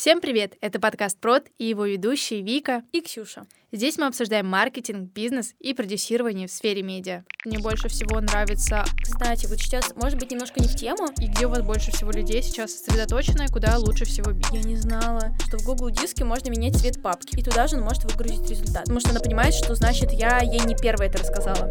Всем привет! Это подкаст Прод и его ведущие Вика и Ксюша. Здесь мы обсуждаем маркетинг, бизнес и продюсирование в сфере медиа. Мне больше всего нравится... Кстати, вот сейчас, может быть, немножко не в тему. И где у вас больше всего людей сейчас сосредоточено, и куда лучше всего бить? Я не знала, что в Google Диске можно менять цвет папки, и туда же он может выгрузить результат. Потому что она понимает, что значит я ей не первая это рассказала.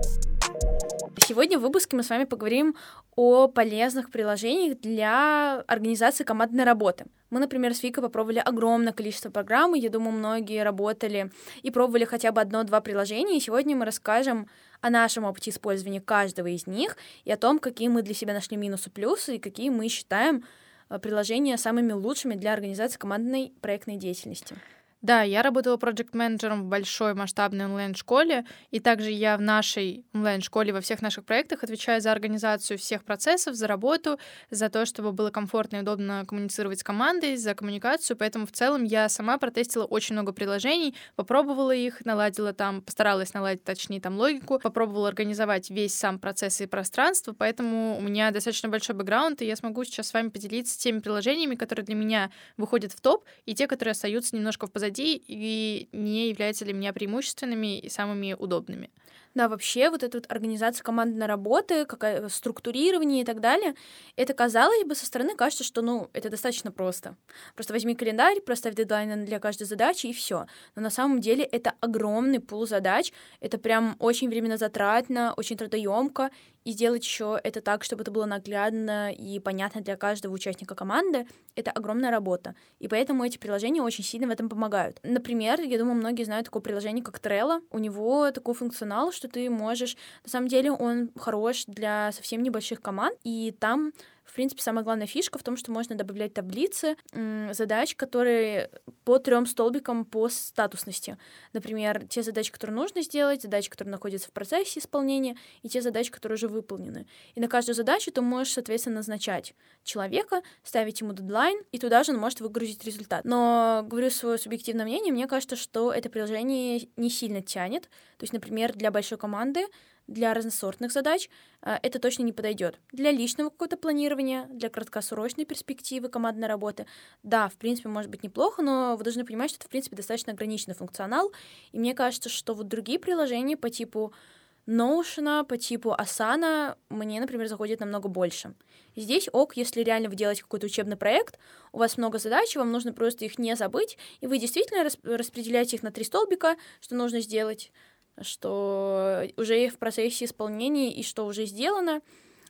Сегодня в выпуске мы с вами поговорим о полезных приложениях для организации командной работы. Мы, например, с Викой попробовали огромное количество программ, и я думаю, многие работали и пробовали хотя бы одно-два приложения, и сегодня мы расскажем о нашем опыте использования каждого из них и о том, какие мы для себя нашли минусы, плюсы, и какие мы считаем э, приложения самыми лучшими для организации командной проектной деятельности. Да, я работала проект-менеджером в большой масштабной онлайн-школе, и также я в нашей онлайн-школе во всех наших проектах отвечаю за организацию всех процессов, за работу, за то, чтобы было комфортно и удобно коммуницировать с командой, за коммуникацию, поэтому в целом я сама протестила очень много приложений, попробовала их, наладила там, постаралась наладить, точнее, там логику, попробовала организовать весь сам процесс и пространство, поэтому у меня достаточно большой бэкграунд, и я смогу сейчас с вами поделиться теми приложениями, которые для меня выходят в топ, и те, которые остаются немножко в позади позади и не являются для меня преимущественными и самыми удобными. Да, вообще вот эта вот организация командной работы, какая структурирование и так далее, это казалось бы со стороны кажется, что ну это достаточно просто. Просто возьми календарь, проставь дедлайны для каждой задачи и все. Но на самом деле это огромный пул задач, это прям очень временно затратно, очень трудоемко, и сделать еще это так, чтобы это было наглядно и понятно для каждого участника команды, это огромная работа. И поэтому эти приложения очень сильно в этом помогают. Например, я думаю, многие знают такое приложение, как Trello. У него такой функционал, что ты можешь... На самом деле он хорош для совсем небольших команд, и там в принципе, самая главная фишка в том, что можно добавлять таблицы задач, которые по трем столбикам по статусности. Например, те задачи, которые нужно сделать, задачи, которые находятся в процессе исполнения, и те задачи, которые уже выполнены. И на каждую задачу ты можешь, соответственно, назначать человека, ставить ему дедлайн, и туда же он может выгрузить результат. Но, говорю свое субъективное мнение, мне кажется, что это приложение не сильно тянет. То есть, например, для большой команды для разносортных задач э, это точно не подойдет. Для личного какого-то планирования, для краткосрочной перспективы командной работы, да, в принципе, может быть неплохо, но вы должны понимать, что это, в принципе, достаточно ограниченный функционал, и мне кажется, что вот другие приложения по типу Notion, по типу Asana мне, например, заходит намного больше. Здесь ок, если реально вы делаете какой-то учебный проект, у вас много задач, вам нужно просто их не забыть, и вы действительно распределяете их на три столбика, что нужно сделать, что уже в процессе исполнения и что уже сделано.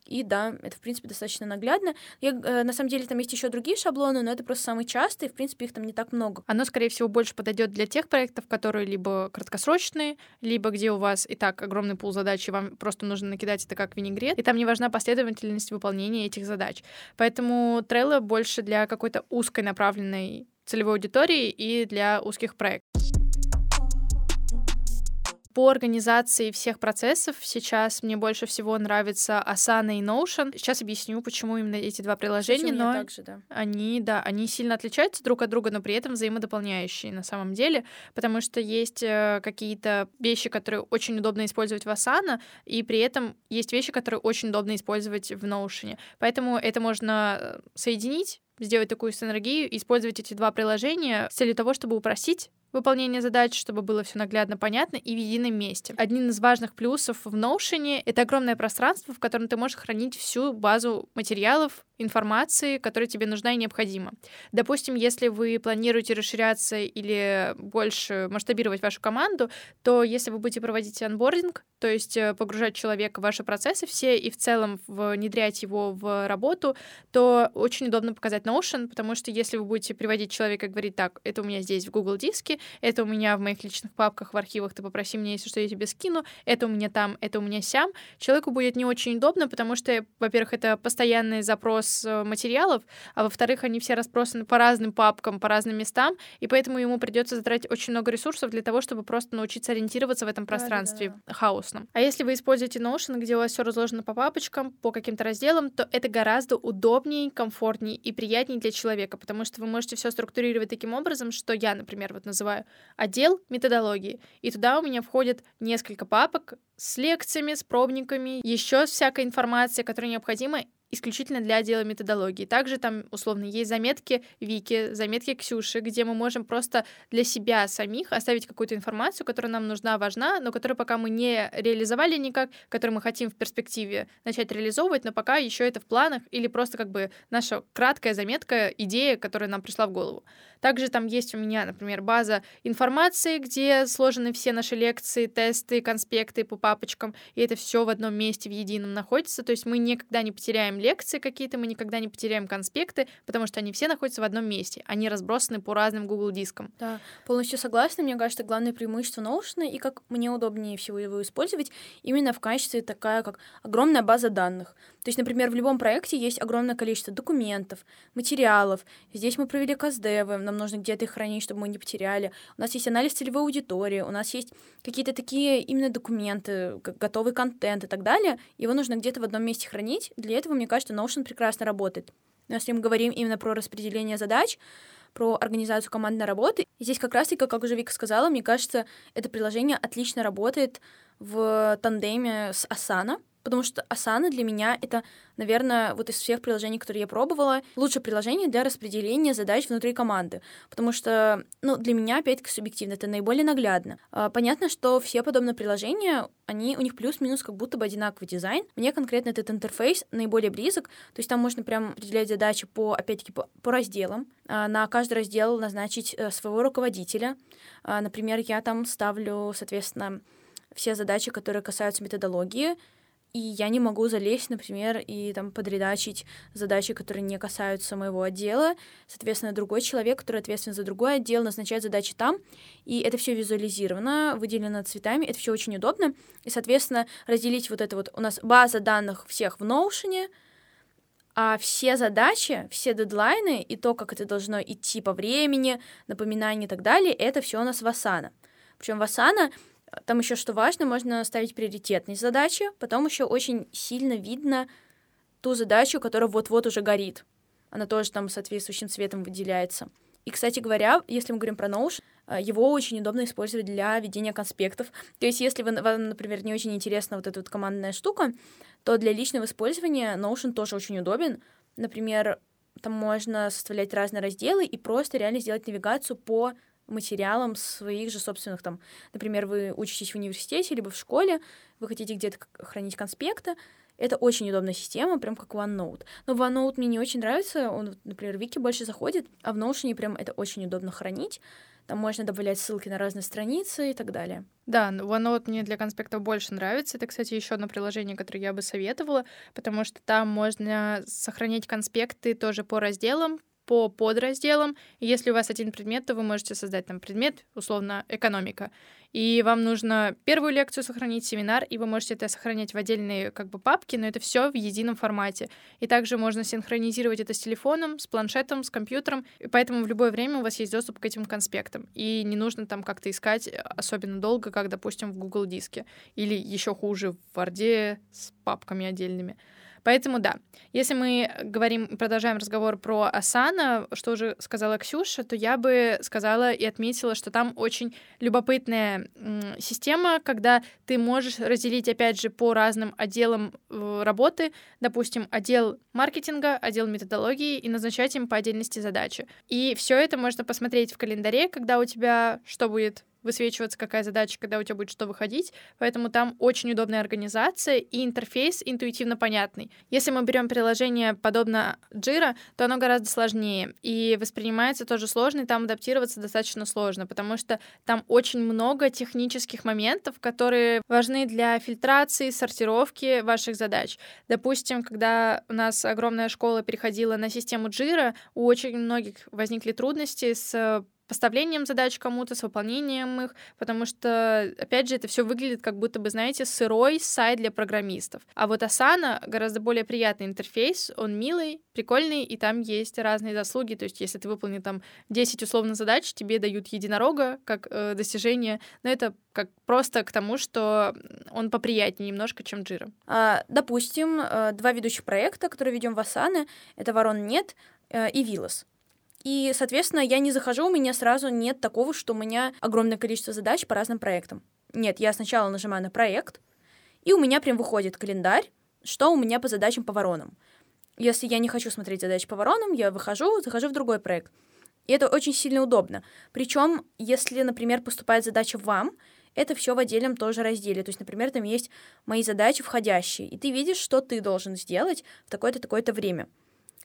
И да, это, в принципе, достаточно наглядно. Я, э, на самом деле, там есть еще другие шаблоны, но это просто самые частые, в принципе, их там не так много. Оно, скорее всего, больше подойдет для тех проектов, которые либо краткосрочные, либо где у вас и так огромный пул задач, и вам просто нужно накидать это как винегрет, и там не важна последовательность выполнения этих задач. Поэтому Trello больше для какой-то узкой направленной целевой аудитории и для узких проектов. По организации всех процессов сейчас мне больше всего нравится Asana и Notion. Сейчас объясню, почему именно эти два приложения, но также, да. они, да, они сильно отличаются друг от друга, но при этом взаимодополняющие на самом деле, потому что есть э, какие-то вещи, которые очень удобно использовать в Asana, и при этом есть вещи, которые очень удобно использовать в Notion. Поэтому это можно э, соединить сделать такую синергию, использовать эти два приложения с целью того, чтобы упростить выполнение задач, чтобы было все наглядно понятно и в едином месте. Один из важных плюсов в Notion — это огромное пространство, в котором ты можешь хранить всю базу материалов, информации, которая тебе нужна и необходима. Допустим, если вы планируете расширяться или больше масштабировать вашу команду, то если вы будете проводить анбординг, то есть э, погружать человека в ваши процессы все и в целом внедрять его в работу, то очень удобно показать Notion, потому что если вы будете приводить человека и говорить, так, это у меня здесь в Google диске, это у меня в моих личных папках, в архивах, ты попроси меня, если что, я тебе скину, это у меня там, это у меня сям, человеку будет не очень удобно, потому что, во-первых, это постоянный запрос э, материалов, а во-вторых, они все разбросаны по разным папкам, по разным местам, и поэтому ему придется затратить очень много ресурсов для того, чтобы просто научиться ориентироваться в этом пространстве да, да, хаосном. А если вы используете Notion, где у вас все разложено по папочкам, по каким-то разделам, то это гораздо удобнее, комфортнее и приятнее для человека, потому что вы можете все структурировать таким образом, что я, например, вот называю называю, отдел методологии. И туда у меня входит несколько папок с лекциями, с пробниками, еще всякая информация, которая необходима исключительно для отдела методологии. Также там, условно, есть заметки Вики, заметки Ксюши, где мы можем просто для себя самих оставить какую-то информацию, которая нам нужна, важна, но которую пока мы не реализовали никак, которую мы хотим в перспективе начать реализовывать, но пока еще это в планах или просто как бы наша краткая заметка, идея, которая нам пришла в голову. Также там есть у меня, например, база информации, где сложены все наши лекции, тесты, конспекты по папочкам, и это все в одном месте в едином находится. То есть мы никогда не потеряем лекции какие-то, мы никогда не потеряем конспекты, потому что они все находятся в одном месте. Они разбросаны по разным Google дискам. Да, полностью согласна. Мне кажется, главное преимущество Notion и как мне удобнее всего его использовать именно в качестве такая, как огромная база данных. То есть, например, в любом проекте есть огромное количество документов, материалов. Здесь мы провели каздевы, нам нужно где-то их хранить, чтобы мы не потеряли. У нас есть анализ целевой аудитории, у нас есть какие-то такие именно документы, готовый контент и так далее. Его нужно где-то в одном месте хранить. Для этого, мне кажется, Notion прекрасно работает. Но если мы говорим именно про распределение задач, про организацию командной работы. Здесь как раз-таки, как уже Вика сказала, мне кажется, это приложение отлично работает в тандеме с Asana, потому что Asana для меня это, наверное, вот из всех приложений, которые я пробовала, лучшее приложение для распределения задач внутри команды, потому что, ну, для меня, опять-таки, субъективно, это наиболее наглядно. А, понятно, что все подобные приложения, они, у них плюс-минус как будто бы одинаковый дизайн. Мне конкретно этот интерфейс наиболее близок, то есть там можно прям определять задачи по, опять-таки, по, по разделам, а, на каждый раздел назначить э, своего руководителя. А, например, я там ставлю, соответственно, все задачи, которые касаются методологии, и я не могу залезть, например, и там подредачить задачи, которые не касаются моего отдела. Соответственно, другой человек, который ответственен за другой отдел, назначает задачи там, и это все визуализировано, выделено цветами, это все очень удобно. И, соответственно, разделить вот это вот у нас база данных всех в Notion, а все задачи, все дедлайны и то, как это должно идти по времени, напоминания и так далее, это все у нас в Asana. Причем в Asana там еще что важно, можно ставить приоритетные задачи, потом еще очень сильно видно ту задачу, которая вот-вот уже горит. Она тоже там соответствующим цветом выделяется. И, кстати говоря, если мы говорим про Notion, э, его очень удобно использовать для ведения конспектов. То есть, если вы, вам, например, не очень интересна вот эта вот командная штука, то для личного использования Notion тоже очень удобен. Например, там можно составлять разные разделы и просто реально сделать навигацию по материалам своих же собственных там, например, вы учитесь в университете либо в школе, вы хотите где-то хранить конспекты, это очень удобная система, прям как OneNote. Но OneNote мне не очень нравится, он, например, в Вики больше заходит, а в Notion прям это очень удобно хранить. Там можно добавлять ссылки на разные страницы и так далее. Да, OneNote мне для конспектов больше нравится. Это, кстати, еще одно приложение, которое я бы советовала, потому что там можно сохранять конспекты тоже по разделам, по подразделам. Если у вас один предмет, то вы можете создать там предмет, условно, экономика. И вам нужно первую лекцию сохранить, семинар, и вы можете это сохранять в отдельные как бы папки, но это все в едином формате. И также можно синхронизировать это с телефоном, с планшетом, с компьютером, и поэтому в любое время у вас есть доступ к этим конспектам. И не нужно там как-то искать особенно долго, как, допустим, в Google диске. Или еще хуже, в Word с папками отдельными. Поэтому да, если мы говорим, продолжаем разговор про Асана, что уже сказала Ксюша, то я бы сказала и отметила, что там очень любопытная система, когда ты можешь разделить, опять же, по разным отделам э, работы, допустим, отдел маркетинга, отдел методологии и назначать им по отдельности задачи. И все это можно посмотреть в календаре, когда у тебя что будет высвечиваться, какая задача, когда у тебя будет что выходить. Поэтому там очень удобная организация и интерфейс интуитивно понятный. Если мы берем приложение подобно Jira, то оно гораздо сложнее и воспринимается тоже сложно, и там адаптироваться достаточно сложно, потому что там очень много технических моментов, которые важны для фильтрации, сортировки ваших задач. Допустим, когда у нас огромная школа переходила на систему Jira, у очень многих возникли трудности с поставлением задач кому-то, с выполнением их, потому что, опять же, это все выглядит как будто бы, знаете, сырой сайт для программистов. А вот Asana гораздо более приятный интерфейс, он милый, прикольный, и там есть разные заслуги, то есть если ты выполнил там 10 условно задач, тебе дают единорога как э, достижение, но это как просто к тому, что он поприятнее немножко, чем Jira. А, допустим, э, два ведущих проекта, которые ведем в Asana, это Ворон Нет э, и Вилос. И, соответственно, я не захожу, у меня сразу нет такого, что у меня огромное количество задач по разным проектам. Нет, я сначала нажимаю на проект, и у меня прям выходит календарь, что у меня по задачам по воронам. Если я не хочу смотреть задачи по воронам, я выхожу, захожу в другой проект. И это очень сильно удобно. Причем, если, например, поступает задача вам, это все в отдельном тоже разделе. То есть, например, там есть мои задачи входящие, и ты видишь, что ты должен сделать в такое-то такое-то время.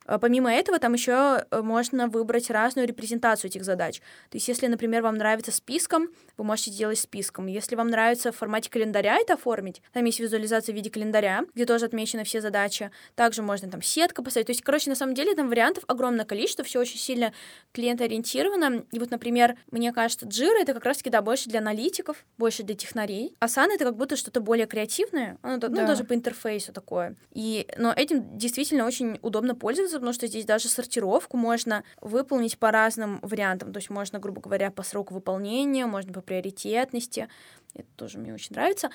А помимо этого, там еще э, можно выбрать разную репрезентацию этих задач. То есть, если, например, вам нравится списком, вы можете делать списком. Если вам нравится в формате календаря это оформить, там есть визуализация в виде календаря, где тоже отмечены все задачи. Также можно там сетка поставить. То есть, короче, на самом деле там вариантов огромное количество, все очень сильно клиентоориентировано. И вот, например, мне кажется, Jira это как раз-таки, да, больше для аналитиков, больше для технарей. Asana это как будто что-то более креативное, ну, да. ну даже по интерфейсу такое. И, но этим действительно очень удобно пользоваться, пользоваться, потому что здесь даже сортировку можно выполнить по разным вариантам. То есть можно, грубо говоря, по сроку выполнения, можно по приоритетности. Это тоже мне очень нравится.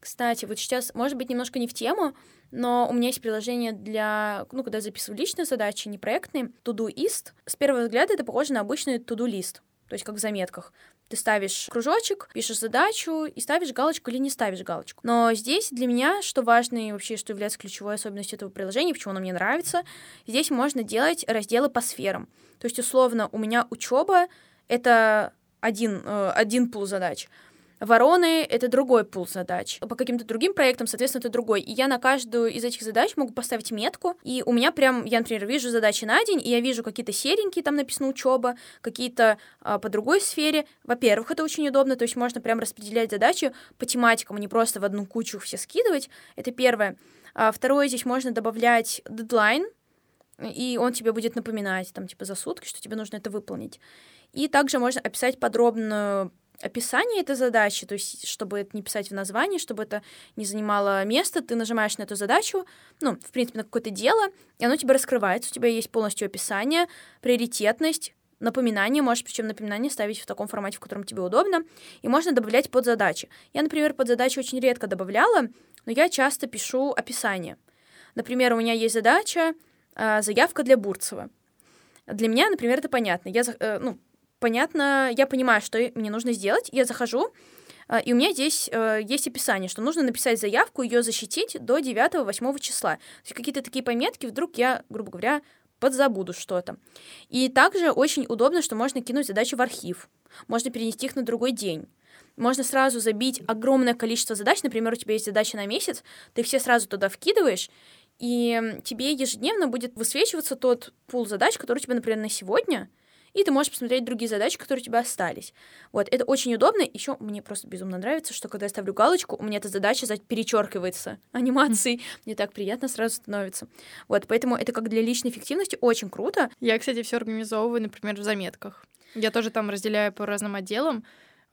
Кстати, вот сейчас, может быть, немножко не в тему, но у меня есть приложение для, ну, когда я записываю личные задачи, не проектные, Todoist. С первого взгляда это похоже на обычный to-do-лист, то есть как в заметках. Ты ставишь кружочек, пишешь задачу и ставишь галочку или не ставишь галочку. Но здесь для меня, что важно и вообще, что является ключевой особенностью этого приложения, почему оно мне нравится, здесь можно делать разделы по сферам. То есть, условно, у меня учеба — это один, э, один пул задач. Вороны — это другой пул задач. По каким-то другим проектам, соответственно, это другой. И я на каждую из этих задач могу поставить метку, и у меня прям, я, например, вижу задачи на день, и я вижу какие-то серенькие, там написано учеба, какие-то а, по другой сфере. Во-первых, это очень удобно, то есть можно прям распределять задачи по тематикам, а не просто в одну кучу все скидывать. Это первое. А, второе, здесь можно добавлять дедлайн, и он тебе будет напоминать, там, типа, за сутки, что тебе нужно это выполнить. И также можно описать подробную описание этой задачи, то есть чтобы это не писать в названии, чтобы это не занимало место, ты нажимаешь на эту задачу, ну, в принципе, на какое-то дело, и оно тебе раскрывается, у тебя есть полностью описание, приоритетность, напоминание, можешь причем напоминание ставить в таком формате, в котором тебе удобно, и можно добавлять под задачи. Я, например, под задачи очень редко добавляла, но я часто пишу описание. Например, у меня есть задача э, заявка для Бурцева. Для меня, например, это понятно. Я, э, ну, понятно, я понимаю, что мне нужно сделать. Я захожу, э, и у меня здесь э, есть описание, что нужно написать заявку, ее защитить до 9-8 числа. То есть какие-то такие пометки, вдруг я, грубо говоря, подзабуду что-то. И также очень удобно, что можно кинуть задачи в архив, можно перенести их на другой день. Можно сразу забить огромное количество задач. Например, у тебя есть задача на месяц, ты все сразу туда вкидываешь, и тебе ежедневно будет высвечиваться тот пул задач, который у тебя, например, на сегодня — и ты можешь посмотреть другие задачи, которые у тебя остались. Вот, это очень удобно. Еще мне просто безумно нравится, что когда я ставлю галочку, у меня эта задача перечеркивается анимацией. Мне так приятно сразу становится. Вот, поэтому это как для личной эффективности очень круто. Я, кстати, все организовываю, например, в заметках. Я тоже там разделяю по разным отделам,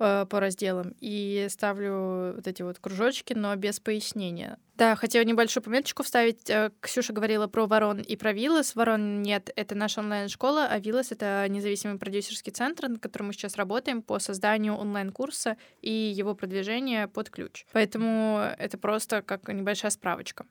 Э, по разделам и ставлю вот эти вот кружочки, но без пояснения. Да, хотела небольшую пометочку вставить. Э, Ксюша говорила про Ворон и про Виллас. Ворон нет, это наша онлайн-школа, а Виллас — это независимый продюсерский центр, на котором мы сейчас работаем по созданию онлайн-курса и его продвижения под ключ. Поэтому это просто как небольшая справочка.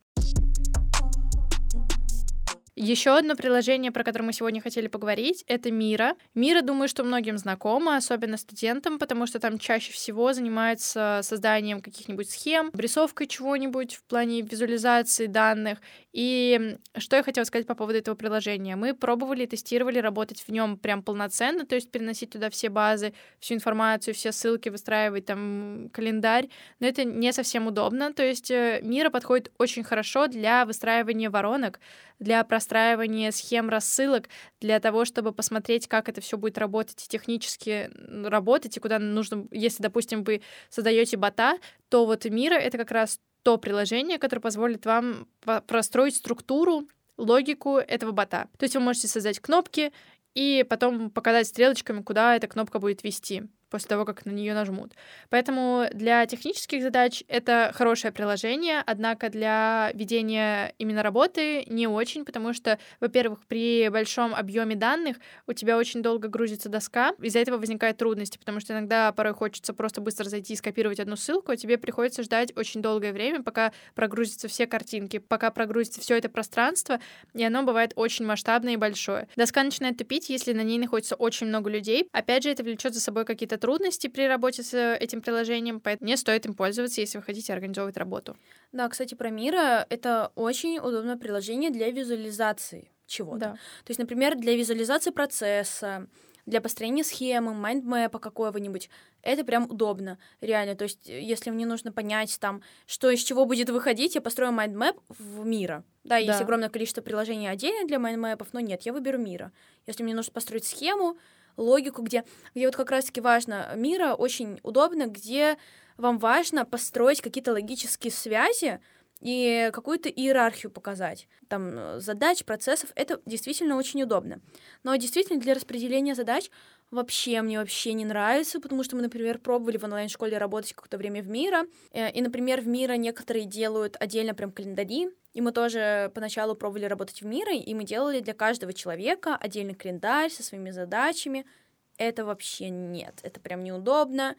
Еще одно приложение, про которое мы сегодня хотели поговорить, это Мира. Мира, думаю, что многим знакомо, особенно студентам, потому что там чаще всего занимаются созданием каких-нибудь схем, обрисовкой чего-нибудь в плане визуализации данных. И что я хотела сказать по поводу этого приложения. Мы пробовали, тестировали работать в нем прям полноценно, то есть переносить туда все базы, всю информацию, все ссылки, выстраивать там календарь, но это не совсем удобно. То есть э, Мира подходит очень хорошо для выстраивания воронок, для простраивания схем рассылок, для того, чтобы посмотреть, как это все будет работать и технически работать, и куда нужно, если, допустим, вы создаете бота, то вот Мира — это как раз то приложение, которое позволит вам простроить структуру, логику этого бота. То есть вы можете создать кнопки и потом показать стрелочками, куда эта кнопка будет вести после того, как на нее нажмут. Поэтому для технических задач это хорошее приложение, однако для ведения именно работы не очень, потому что, во-первых, при большом объеме данных у тебя очень долго грузится доска, из-за этого возникают трудности, потому что иногда порой хочется просто быстро зайти и скопировать одну ссылку, а тебе приходится ждать очень долгое время, пока прогрузятся все картинки, пока прогрузится все это пространство, и оно бывает очень масштабное и большое. Доска начинает тупить, если на ней находится очень много людей. Опять же, это влечет за собой какие-то трудностей при работе с этим приложением, поэтому не стоит им пользоваться, если вы хотите организовывать работу. Да, кстати, про Miro это очень удобное приложение для визуализации чего-то. Да. То есть, например, для визуализации процесса, для построения схемы, майндмэпа какого-нибудь. Это прям удобно, реально. То есть, если мне нужно понять там, что из чего будет выходить, я построю майндмэп в Miro. Да, да, есть огромное количество приложений отдельно для майндмэпов, но нет, я выберу мира. Если мне нужно построить схему, логику, где, где вот как раз-таки важно, мира очень удобно, где вам важно построить какие-то логические связи, и какую-то иерархию показать. Там э, задач, процессов, это действительно очень удобно. Но действительно для распределения задач вообще мне вообще не нравится, потому что мы, например, пробовали в онлайн-школе работать какое-то время в Мира, э, и, например, в Мира некоторые делают отдельно прям календари, и мы тоже поначалу пробовали работать в Мира, и мы делали для каждого человека отдельный календарь со своими задачами. Это вообще нет, это прям неудобно,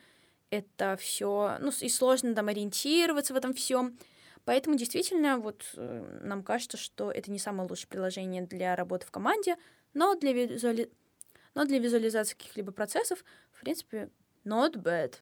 это все, ну, и сложно там ориентироваться в этом всем. Поэтому действительно вот э, нам кажется, что это не самое лучшее приложение для работы в команде, но для, визуали... но для визуализации каких-либо процессов, в принципе, not bad.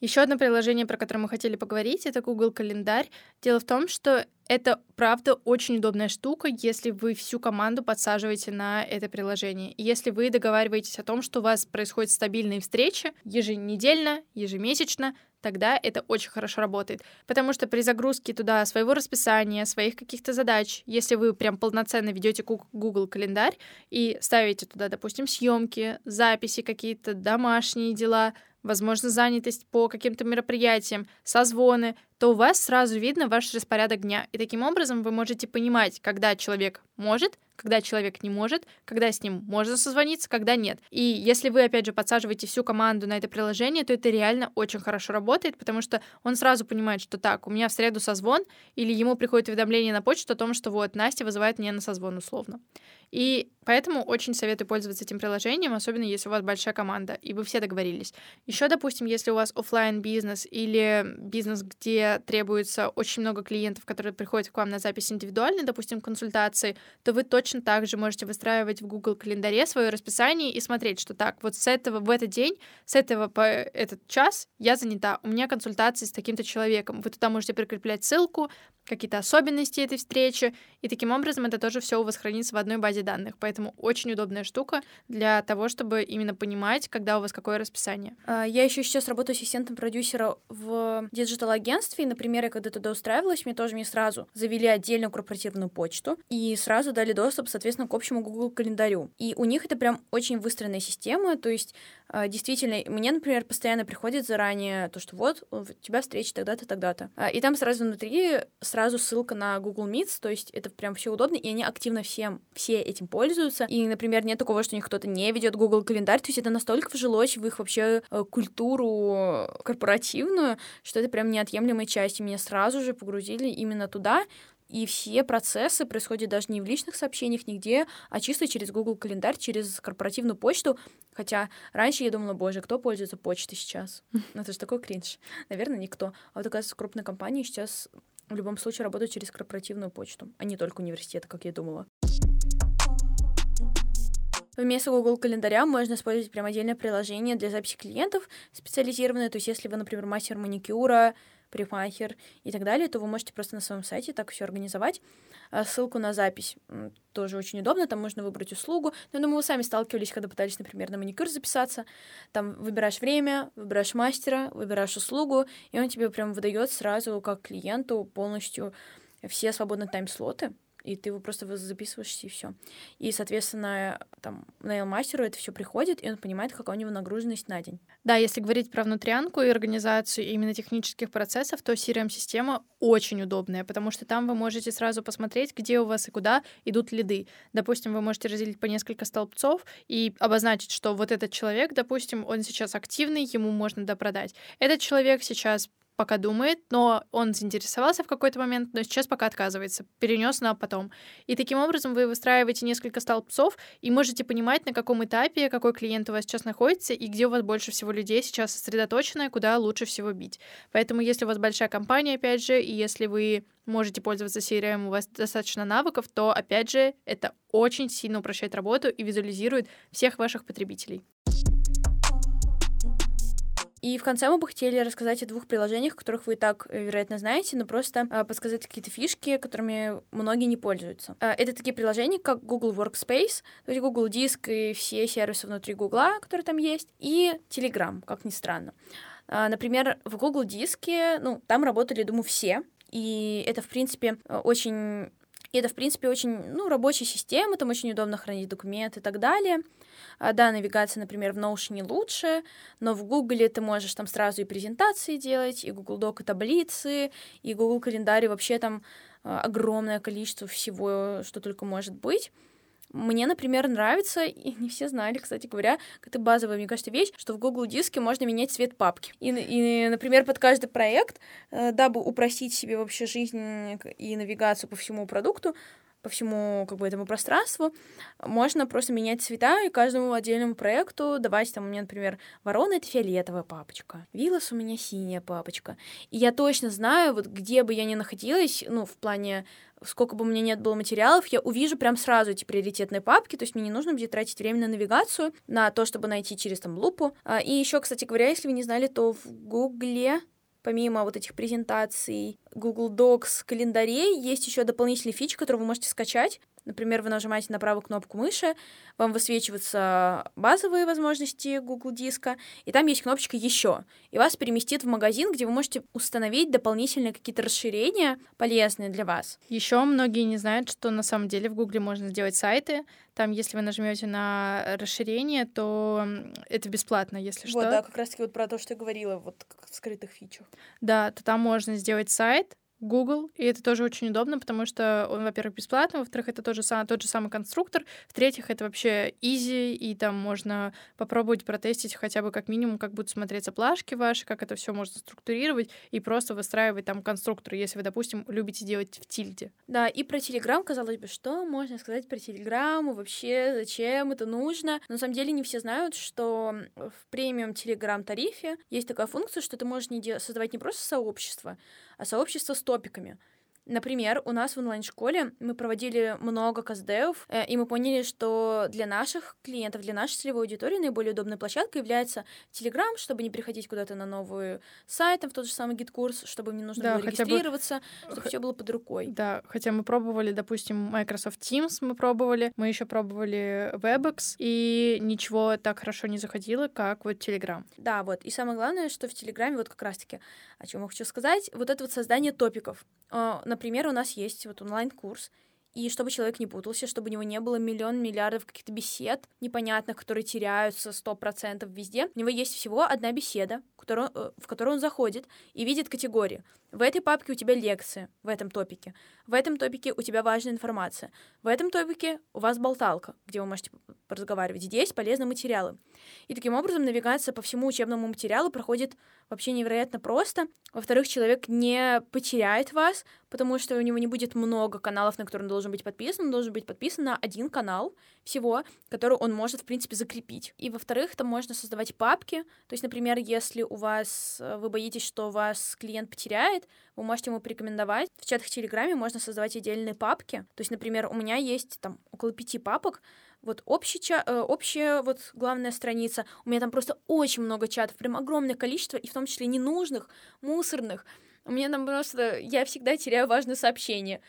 Еще одно приложение, про которое мы хотели поговорить, это Google Календарь. Дело в том, что это, правда, очень удобная штука, если вы всю команду подсаживаете на это приложение. Если вы договариваетесь о том, что у вас происходят стабильные встречи еженедельно, ежемесячно, тогда это очень хорошо работает. Потому что при загрузке туда своего расписания, своих каких-то задач, если вы прям полноценно ведете Google календарь и ставите туда, допустим, съемки, записи какие-то, домашние дела, возможно, занятость по каким-то мероприятиям, созвоны, то у вас сразу видно ваш распорядок дня. И таким образом вы можете понимать, когда человек может, когда человек не может, когда с ним можно созвониться, когда нет. И если вы, опять же, подсаживаете всю команду на это приложение, то это реально очень хорошо работает, потому что он сразу понимает, что так, у меня в среду созвон, или ему приходит уведомление на почту о том, что вот Настя вызывает меня на созвон условно. И поэтому очень советую пользоваться этим приложением, особенно если у вас большая команда, и вы все договорились. Еще, допустим, если у вас офлайн бизнес или бизнес, где требуется очень много клиентов, которые приходят к вам на запись индивидуальной, допустим, консультации, то вы точно так же можете выстраивать в Google календаре свое расписание и смотреть, что так, вот с этого в этот день, с этого по этот час я занята, у меня консультации с таким-то человеком. Вы туда можете прикреплять ссылку, какие-то особенности этой встречи, и таким образом это тоже все у вас хранится в одной базе данных. Поэтому очень удобная штука для того, чтобы именно понимать, когда у вас какое расписание. А, я еще сейчас работаю ассистентом продюсера в диджитал-агентстве, и, например, я когда туда устраивалась, мне тоже мне сразу завели отдельную корпоративную почту и сразу дали доступ, соответственно, к общему Google календарю. И у них это прям очень выстроенная система, то есть а, действительно, мне, например, постоянно приходит заранее то, что вот у тебя встреча тогда-то, тогда-то. А, и там сразу внутри сразу ссылка на Google Meets, то есть это прям все удобно, и они активно всем, все этим пользуются. И, например, нет такого, что у них кто-то не ведет Google календарь, то есть это настолько вжилось в их вообще э, культуру корпоративную, что это прям неотъемлемая часть. И меня сразу же погрузили именно туда, и все процессы происходят даже не в личных сообщениях нигде, а чисто через Google календарь, через корпоративную почту. Хотя раньше я думала, боже, кто пользуется почтой сейчас? Ну, это же такой кринж. Наверное, никто. А вот, оказывается, крупные компании сейчас в любом случае работают через корпоративную почту, а не только университеты, как я думала. Вместо Google календаря можно использовать прям отдельное приложение для записи клиентов специализированное. То есть, если вы, например, мастер маникюра, парикмахер и так далее, то вы можете просто на своем сайте так все организовать. А ссылку на запись тоже очень удобно, там можно выбрать услугу. Но я думаю, вы сами сталкивались, когда пытались, например, на маникюр записаться. Там выбираешь время, выбираешь мастера, выбираешь услугу, и он тебе прям выдает сразу как клиенту полностью все свободные тайм-слоты и ты его просто записываешься и все. И, соответственно, там, нейл-мастеру это все приходит, и он понимает, какая у него нагруженность на день. Да, если говорить про внутрянку и организацию именно технических процессов, то CRM-система очень удобная, потому что там вы можете сразу посмотреть, где у вас и куда идут лиды. Допустим, вы можете разделить по несколько столбцов и обозначить, что вот этот человек, допустим, он сейчас активный, ему можно допродать. Этот человек сейчас пока думает, но он заинтересовался в какой-то момент, но сейчас пока отказывается, перенес на потом. И таким образом вы выстраиваете несколько столбцов и можете понимать, на каком этапе какой клиент у вас сейчас находится и где у вас больше всего людей сейчас сосредоточено, куда лучше всего бить. Поэтому если у вас большая компания, опять же, и если вы можете пользоваться CRM, у вас достаточно навыков, то, опять же, это очень сильно упрощает работу и визуализирует всех ваших потребителей. И в конце мы бы хотели рассказать о двух приложениях, которых вы и так, э, вероятно, знаете, но просто э, подсказать какие-то фишки, которыми многие не пользуются. Э, это такие приложения, как Google Workspace, то есть Google Диск и все сервисы внутри Google, которые там есть, и Telegram, как ни странно. Э, например, в Google Диске, ну, там работали, думаю, все, и это, в принципе, очень и это, в принципе, очень, ну, рабочая система, там очень удобно хранить документы и так далее. А, да, навигация, например, в Notion лучше, но в Google ты можешь там сразу и презентации делать, и Google Doc, и таблицы, и Google календарь, вообще там а, огромное количество всего, что только может быть. Мне, например, нравится, и не все знали, кстати говоря, это базовая, мне кажется, вещь, что в Google Диске можно менять цвет папки. И, и например, под каждый проект, э, дабы упростить себе вообще жизнь и навигацию по всему продукту, по всему как бы этому пространству, можно просто менять цвета и каждому отдельному проекту давать там у меня, например, ворона — это фиолетовая папочка, вилос у меня синяя папочка. И я точно знаю, вот где бы я ни находилась, ну, в плане сколько бы у меня нет было материалов, я увижу прям сразу эти приоритетные папки, то есть мне не нужно будет тратить время на навигацию, на то, чтобы найти через там лупу. А, и еще, кстати говоря, если вы не знали, то в Гугле помимо вот этих презентаций, Google Docs, календарей, есть еще дополнительный фич, который вы можете скачать. Например, вы нажимаете на правую кнопку мыши, вам высвечиваются базовые возможности Google диска, и там есть кнопочка «Еще», и вас переместит в магазин, где вы можете установить дополнительные какие-то расширения, полезные для вас. Еще многие не знают, что на самом деле в Google можно сделать сайты. Там, если вы нажмете на расширение, то это бесплатно, если вот, что. да, как раз-таки вот про то, что я говорила, вот в скрытых фичах. Да, то там можно сделать сайт, Google, и это тоже очень удобно, потому что он, во-первых, бесплатный, во-вторых, это тоже сам, тот же самый конструктор, в-третьих, это вообще easy, и там можно попробовать протестить хотя бы как минимум, как будут смотреться плашки ваши, как это все можно структурировать, и просто выстраивать там конструктор, если вы, допустим, любите делать в тильде. Да, и про Telegram, казалось бы, что можно сказать про Telegram, вообще, зачем это нужно. Но на самом деле не все знают, что в премиум Telegram тарифе есть такая функция, что ты можешь не де- создавать не просто сообщество, а сообщество с топиками. Например, у нас в онлайн-школе мы проводили много кастдевов, э, и мы поняли, что для наших клиентов, для нашей целевой аудитории наиболее удобной площадкой является Telegram, чтобы не приходить куда-то на новый сайт, в тот же самый GetCourse, чтобы не нужно да, было регистрироваться, бы... чтобы все было под рукой. Да, хотя мы пробовали, допустим, Microsoft Teams мы пробовали, мы еще пробовали WebEx, и ничего так хорошо не заходило, как вот Telegram. Да, вот. И самое главное, что в Телеграме, вот как раз-таки, о чем я хочу сказать, вот это вот создание топиков. А, например, у нас есть вот онлайн-курс, и чтобы человек не путался, чтобы у него не было миллион миллиардов каких-то бесед непонятных, которые теряются сто процентов везде. У него есть всего одна беседа, э, в которую он заходит и видит категории. В этой папке у тебя лекции, в этом топике. В этом топике у тебя важная информация. В этом топике у вас болталка, где вы можете разговаривать. Здесь полезные материалы. И таким образом навигация по всему учебному материалу проходит вообще невероятно просто. Во-вторых, человек не потеряет вас, потому что у него не будет много каналов, на которые он должен быть подписан. Он должен быть подписан на один канал всего, который он может, в принципе, закрепить. И, во-вторых, там можно создавать папки. То есть, например, если у вас, э, вы боитесь, что вас клиент потеряет, вы можете ему порекомендовать. В чатах Телеграме можно создавать отдельные папки. То есть, например, у меня есть там около пяти папок, вот общий ча- э, общая вот главная страница. У меня там просто очень много чатов, прям огромное количество, и в том числе ненужных, мусорных. У меня там просто... Я всегда теряю важные сообщения.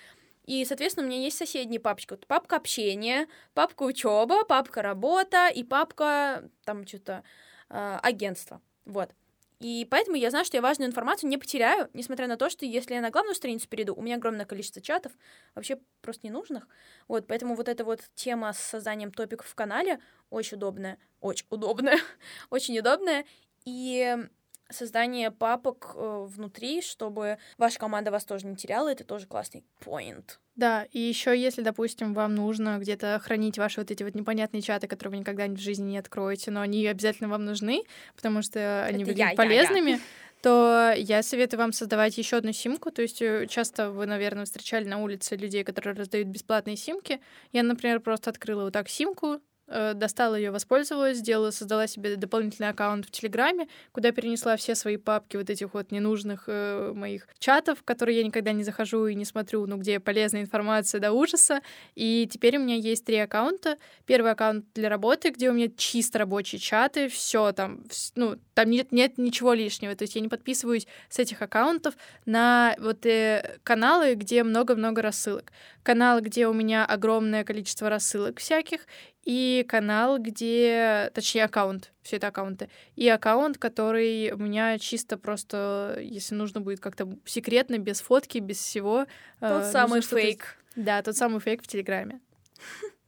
И, соответственно, у меня есть соседняя папочка. Вот папка общения, папка учеба, папка работа и папка там что-то э, агентство. Вот. И поэтому я знаю, что я важную информацию не потеряю, несмотря на то, что если я на главную страницу перейду, у меня огромное количество чатов, вообще просто ненужных. Вот, поэтому вот эта вот тема с созданием топиков в канале очень удобная, очень удобная, очень удобная. И создание папок э, внутри, чтобы ваша команда вас тоже не теряла, это тоже классный point. Да, и еще если, допустим, вам нужно где-то хранить ваши вот эти вот непонятные чаты, которые вы никогда в жизни не откроете, но они обязательно вам нужны, потому что они это выглядят я, полезными, я, я. то я советую вам создавать еще одну симку. То есть э, часто вы, наверное, встречали на улице людей, которые раздают бесплатные симки. Я, например, просто открыла вот так симку, достала ее, воспользовалась, сделала, создала себе дополнительный аккаунт в Телеграме, куда перенесла все свои папки вот этих вот ненужных э, моих чатов, в которые я никогда не захожу и не смотрю, ну, где полезная информация до ужаса. И теперь у меня есть три аккаунта. Первый аккаунт для работы, где у меня чисто рабочие чаты, все там, ну, там нет, нет ничего лишнего. То есть я не подписываюсь с этих аккаунтов на вот э, каналы, где много-много рассылок. Канал, где у меня огромное количество рассылок всяких, и канал, где, точнее, аккаунт, все это аккаунты, и аккаунт, который у меня чисто просто, если нужно будет как-то секретно, без фотки, без всего. Тот э, самый фейк. Да, тот самый фейк в Телеграме.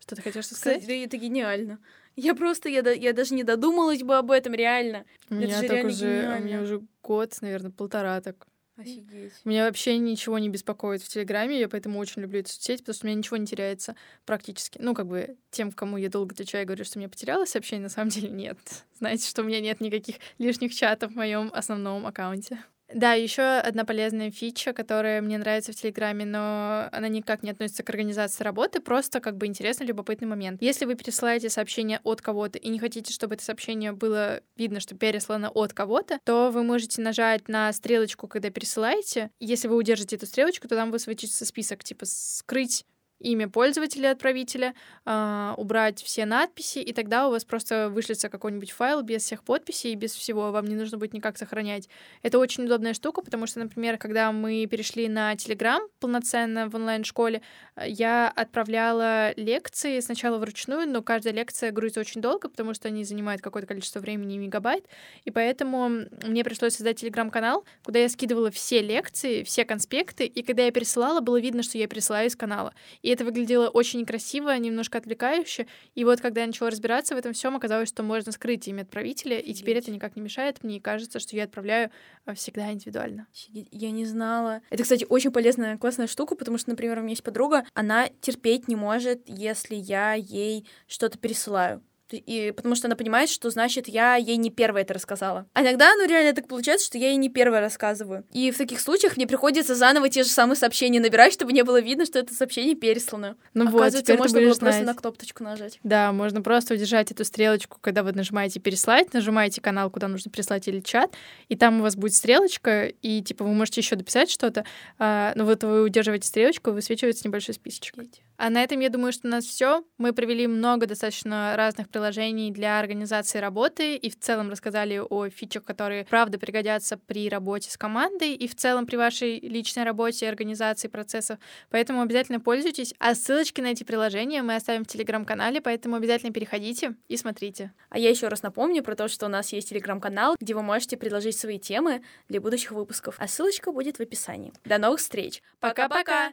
Что ты хотела сказать? Это гениально. Я просто, я, я даже не додумалась бы об этом, реально. У меня так уже, у меня уже год, наверное, полтора так. Офигеть. Меня вообще ничего не беспокоит в Телеграме, я поэтому очень люблю эту соцсеть, потому что у меня ничего не теряется практически. Ну, как бы тем, кому я долго отвечаю, говорю, что мне потерялось сообщение, на самом деле нет. Знаете, что у меня нет никаких лишних чатов в моем основном аккаунте. Да, еще одна полезная фича, которая мне нравится в Телеграме, но она никак не относится к организации работы, просто как бы интересный, любопытный момент. Если вы пересылаете сообщение от кого-то и не хотите, чтобы это сообщение было видно, что переслано от кого-то, то вы можете нажать на стрелочку, когда пересылаете. Если вы удержите эту стрелочку, то там высветится список, типа скрыть имя пользователя отправителя, э, убрать все надписи, и тогда у вас просто вышлется какой-нибудь файл без всех подписей, без всего, вам не нужно будет никак сохранять. Это очень удобная штука, потому что, например, когда мы перешли на Telegram полноценно в онлайн-школе, я отправляла лекции сначала вручную, но каждая лекция грузится очень долго, потому что они занимают какое-то количество времени, мегабайт, и поэтому мне пришлось создать телеграм-канал, куда я скидывала все лекции, все конспекты, и когда я пересылала, было видно, что я пересылаю из канала. И это выглядело очень красиво, немножко отвлекающе. И вот когда я начала разбираться в этом всем, оказалось, что можно скрыть имя отправителя, и теперь это никак не мешает. Мне кажется, что я отправляю а, всегда индивидуально. Я не знала. Это, кстати, очень полезная, классная штука, потому что, например, у меня есть подруга, она терпеть не может, если я ей что-то пересылаю. И потому что она понимает, что значит я ей не первая это рассказала. А иногда, ну реально так получается, что я ей не первая рассказываю. И в таких случаях мне приходится заново те же самые сообщения набирать, чтобы не было видно, что это сообщение переслано. Ну Оказывается, вот, можно было знать. просто на кнопочку нажать. Да, можно просто удержать эту стрелочку, когда вы нажимаете переслать, нажимаете канал, куда нужно переслать или чат, и там у вас будет стрелочка, и типа вы можете еще дописать что-то, а, но вот вы удерживаете стрелочку, высвечивается небольшой списочек. А на этом я думаю, что у нас все. Мы провели много достаточно разных приложений для организации работы и в целом рассказали о фичах, которые правда пригодятся при работе с командой и в целом при вашей личной работе и организации процессов. Поэтому обязательно пользуйтесь. А ссылочки на эти приложения мы оставим в телеграм-канале, поэтому обязательно переходите и смотрите. А я еще раз напомню про то, что у нас есть телеграм-канал, где вы можете предложить свои темы для будущих выпусков. А ссылочка будет в описании. До новых встреч. Пока-пока!